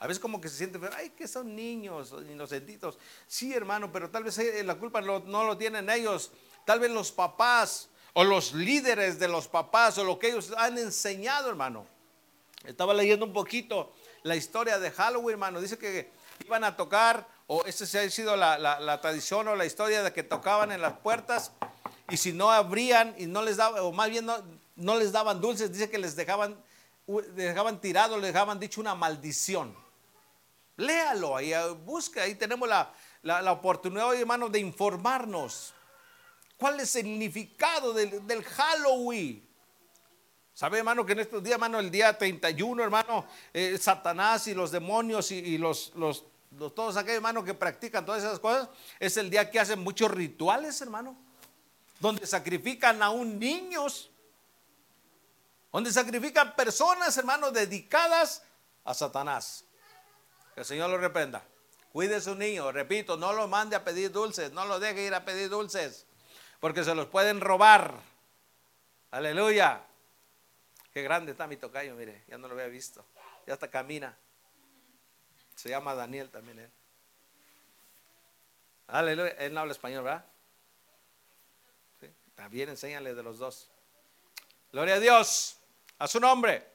Speaker 1: A veces como que se siente, ay, que son niños, inocentitos. Sí, hermano, pero tal vez eh, la culpa no, lo tienen ellos. Tal vez los papás o los líderes de los papás o lo que ellos han enseñado, hermano. Estaba leyendo un poquito la historia de Halloween, hermano. Dice que iban a tocar, o esa ha sido la, tradición o la historia de que tocaban en las puertas y si no abrían y no les daban, o más bien no, les daban dulces, dice que les dejaban, dejaban tirado, les dejaban dicho una maldición. Léalo, ahí, busca, ahí tenemos la, oportunidad, hermano, de informarnos. ¿Cuál es el significado del, Halloween? ¿Sabe, hermano, que en estos días, hermano, el día 31, hermano, eh, Satanás y los demonios y, los, los, todos aquellos, hermano, que practican todas esas cosas, es el día que hacen muchos rituales, hermano, donde sacrifican aún niños, donde sacrifican personas, hermano, dedicadas a Satanás. Que el Señor lo reprenda. Cuide a su niño, repito, no lo mande a pedir dulces, no lo deje ir a pedir dulces, porque se los pueden robar. Aleluya. Qué grande está mi tocayo, mire, ya no lo había visto. Ya hasta camina. Se llama Daniel también él. Aleluya. Él no habla español, ¿verdad? También enséñale de los dos. Gloria a Dios. A su nombre.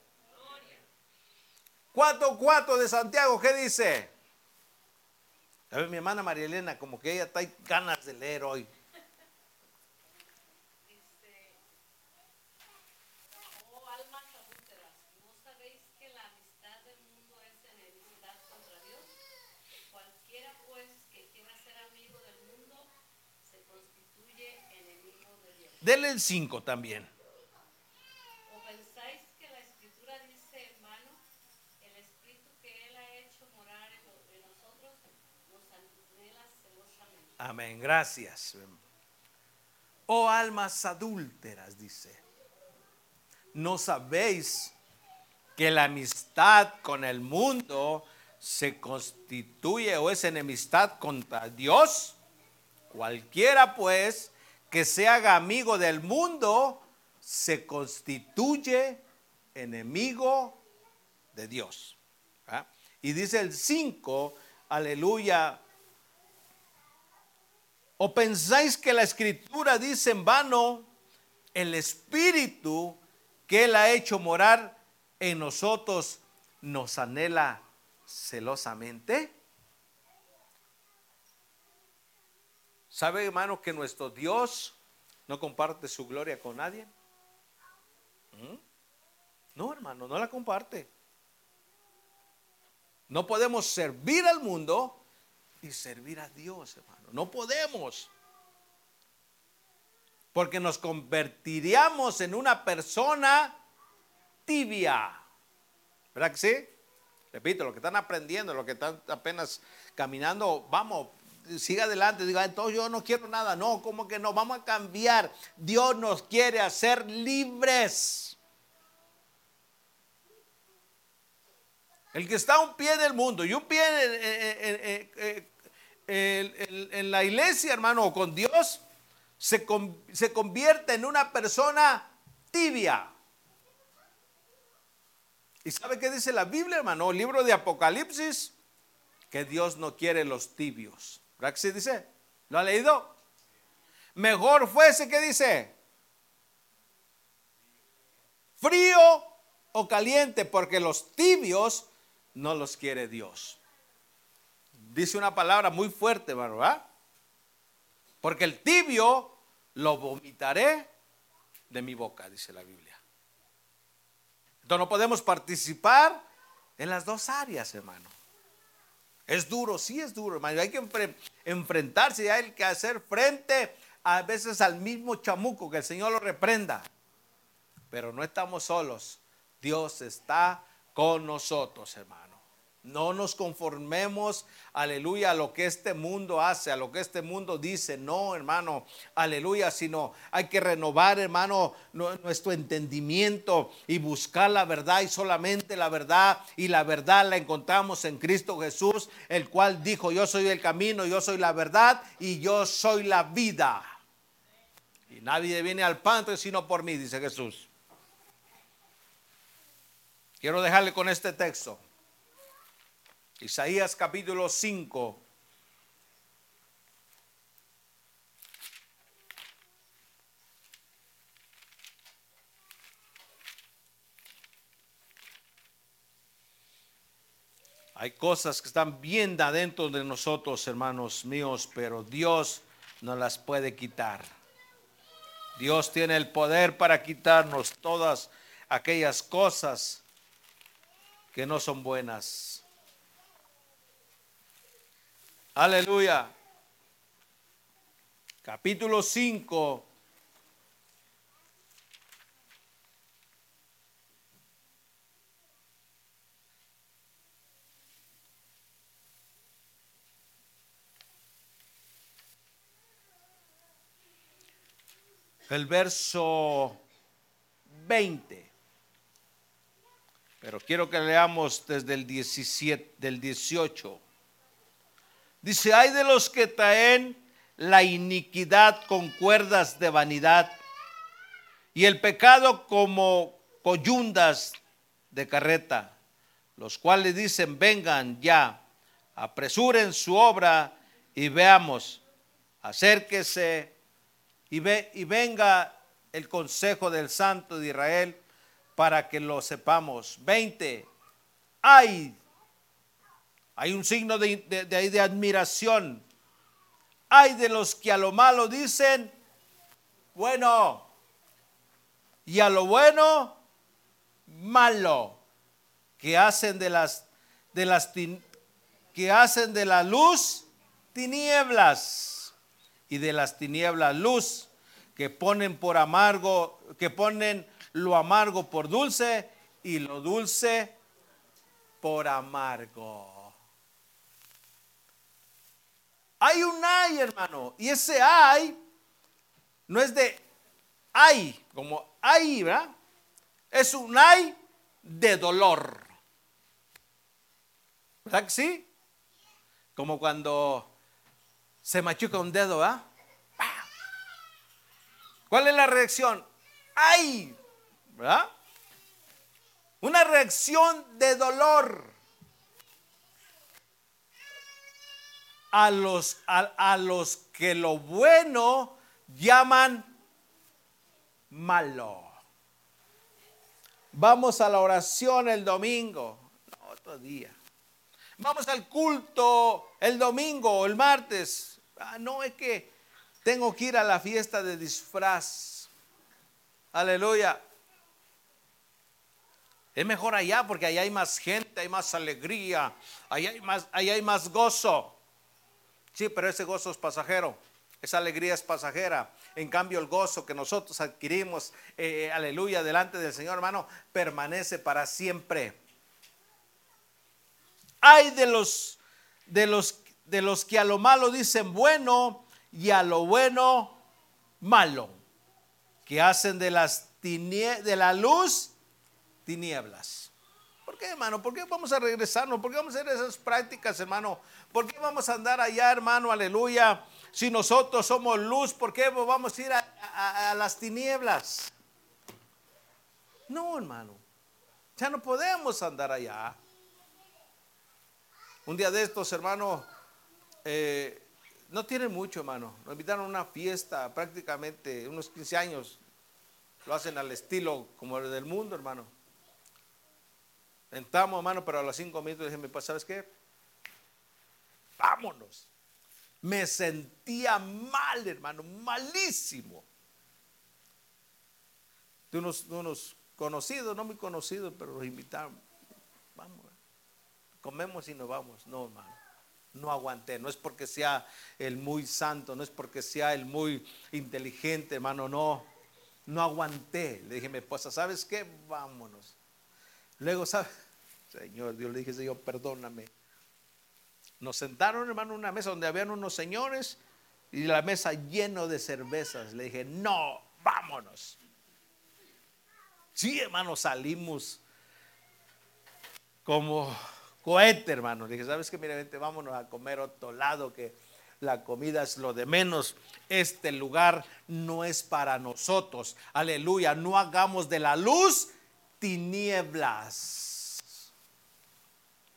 Speaker 1: Cuatro, cuatro de Santiago, ¿qué dice? A ver, mi hermana María Elena, como que ella está ganas de leer hoy. Denle el 5 también.
Speaker 2: ¿O pensáis que la escritura dice, hermano, el espíritu que él ha hecho morar en nosotros nos anhela celosamente?
Speaker 1: Amén, gracias. Oh almas adúlteras, dice. ¿No sabéis que la amistad con el mundo se constituye o es enemistad contra Dios? Cualquiera pues que se haga amigo del mundo, se constituye enemigo de Dios. Y dice el 5, aleluya. ¿O pensáis que la escritura dice en vano el espíritu que Él ha hecho morar en nosotros nos anhela celosamente? ¿Sabe, hermano, que nuestro Dios no comparte su gloria con nadie? ¿Mm? No, hermano, no la comparte. No podemos servir al mundo y servir a Dios, hermano. No podemos. Porque nos convertiríamos en una persona tibia. ¿Verdad que sí? Repito, lo que están aprendiendo, lo que están apenas caminando, vamos, siga adelante, diga, entonces yo no quiero nada. No, ¿cómo que no? Vamos a cambiar. Dios nos quiere hacer libres. El que está a un pie del mundo y un pie en, la iglesia, hermano, con Dios, se, se convierte en una persona tibia. ¿Y sabe qué dice la Biblia, hermano? El libro de Apocalipsis, que Dios no quiere los tibios. ¿Verdad que sí dice? ¿Lo ha leído? Mejor fuese que dice frío o caliente, porque los tibios no los quiere Dios. Dice una palabra muy fuerte, ¿verdad? Porque el tibio lo vomitaré de mi boca, dice la Biblia. Entonces no podemos participar en las dos áreas, hermano. Es duro, sí es duro, hermano. Hay que enfrentarse, hay que hacer frente a veces al mismo chamuco, que el Señor lo reprenda. Pero no estamos solos. Dios está con nosotros, hermano. No nos conformemos, aleluya, a lo que este mundo hace, a lo que este mundo dice. No, hermano, aleluya, sino hay que renovar, hermano, nuestro entendimiento y buscar la verdad y solamente la verdad. Y la verdad la encontramos en Cristo Jesús, el cual dijo, yo soy el camino, yo soy la verdad y yo soy la vida. Y nadie viene al Padre sino por mí, dice Jesús. Quiero dejarle con este texto. Isaías capítulo 5. Hay cosas que están bien adentro de nosotros, hermanos míos, pero Dios no las puede quitar. Dios tiene el poder para quitarnos todas aquellas cosas que no son buenas. Aleluya. capítulo 5. El verso 20. Pero quiero que leamos desde el 17, del 18. Dice, hay de los que traen la iniquidad con cuerdas de vanidad y el pecado como coyundas de carreta, los cuales dicen, vengan ya, apresuren su obra y veamos, acérquese y, ve, y venga el consejo del Santo de Israel para que lo sepamos. 20. Hay, hay un signo de, admiración. Hay de los que a lo malo dicen, bueno, y a lo bueno, malo, que hacen de las, de las, que hacen de la luz tinieblas y de las tinieblas luz, que ponen por amargo, que ponen lo amargo por dulce y lo dulce por amargo. Hay un ay, hermano, y ese ay no es de ay, como ay, ¿verdad? Es un ay de dolor. ¿Verdad que sí? Como cuando se machuca un dedo, ¿ah? ¿Cuál es la reacción? ¡Ay! ¿Verdad? Una reacción de dolor. A los, a, a los que lo bueno llaman malo. Vamos a la oración el domingo, no, otro día. Vamos al culto el domingo o el martes. Ah, no, es que tengo que ir a la fiesta de disfraz. Aleluya. Es mejor allá porque allá hay más gente, hay más alegría, allá hay más, allá hay más gozo. Sí, pero ese gozo es pasajero, esa alegría es pasajera. En cambio, el gozo que nosotros adquirimos, eh, aleluya, delante del Señor, hermano, permanece para siempre. Hay de los, de los, de los que a lo malo dicen bueno y a lo bueno malo, que hacen de, las de la luz tinieblas. ¿Por qué, hermano? ¿Por qué vamos a regresarnos? ¿Por qué vamos a hacer esas prácticas, hermano? ¿Por qué vamos a andar allá, hermano? Aleluya. Si nosotros somos luz, ¿por qué vamos a ir a las tinieblas? No, hermano. Ya no podemos andar allá. Un día de estos, hermano, eh, no tienen mucho, hermano. Nos invitaron a una fiesta, prácticamente unos 15 años. Lo hacen al estilo como el del mundo, hermano. Entramos, hermano, pero a los cinco minutos dije, pues, ¿sabes qué? Vámonos. Me sentía mal, hermano, malísimo. De unos, de unos conocidos, no muy conocidos, pero los invitaron. Vamos, comemos y nos vamos. No, hermano no aguanté. No es porque sea el muy santo, no es porque sea el muy inteligente, hermano, no. No aguanté. Le dije a mi esposa, ¿sabes qué? Vámonos. Luego, ¿sabes? Señor, Dios le dije, Señor, perdóname. Nos sentaron, hermano, en una mesa donde habían unos señores y la mesa lleno de cervezas. Le dije, no, vámonos. Sí, hermano, salimos como cohete, hermano. Le dije, ¿sabes qué? Mira, vente, vámonos a comer otro lado, que la comida es lo de menos. Este lugar no es para nosotros. Aleluya. No hagamos de la luz tinieblas.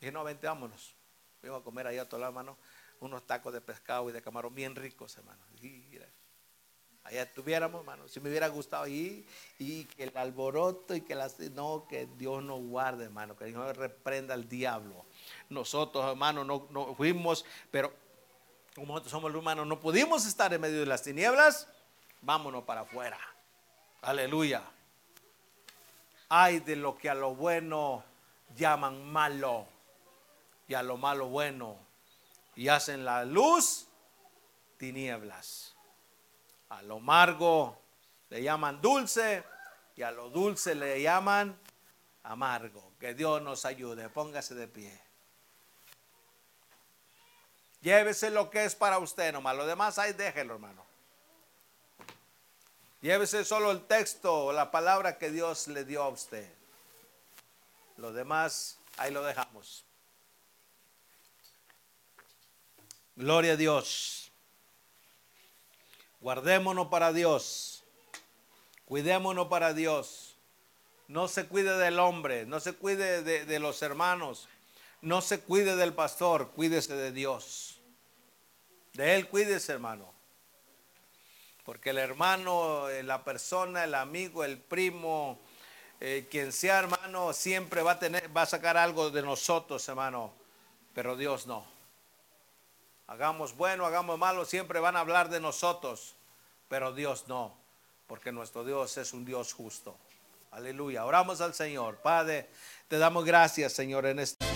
Speaker 1: Dije, no, vente, vámonos. Vengo a comer ahí a lado, hermano, unos tacos de pescado y de camarón bien ricos, hermano. Allá estuviéramos, hermano. Si me hubiera gustado ahí y que el alboroto y que las. No, que Dios nos guarde, hermano. Que Dios reprenda al diablo. Nosotros, hermano, no, no fuimos, pero como nosotros somos humanos, no pudimos estar en medio de las tinieblas. Vámonos para afuera. Aleluya. Hay de lo que a lo bueno llaman malo y a lo malo bueno y hacen la luz tinieblas. A lo amargo le llaman dulce y a lo dulce le llaman amargo. Que Dios nos ayude. Póngase de pie. Llévese lo que es para usted nomás. Lo demás ahí déjelo, hermano. Llévese solo el texto o la palabra que Dios le dio a usted. Lo demás ahí lo dejamos. Gloria a Dios. Guardémonos para Dios. Cuidémonos para Dios. No se cuide del hombre, no se cuide de, los hermanos, no se cuide del pastor, cuídese de Dios. De Él cuídese, hermano. Porque el hermano, eh, la persona, el amigo, el primo, eh, quien sea hermano, siempre va a tener, va a sacar algo de nosotros, hermano. Pero Dios no. Hagamos bueno, hagamos malo, siempre van a hablar de nosotros. Pero Dios no. Porque nuestro Dios es un Dios justo. Aleluya. Oramos al Señor. Padre, te damos gracias, Señor, en este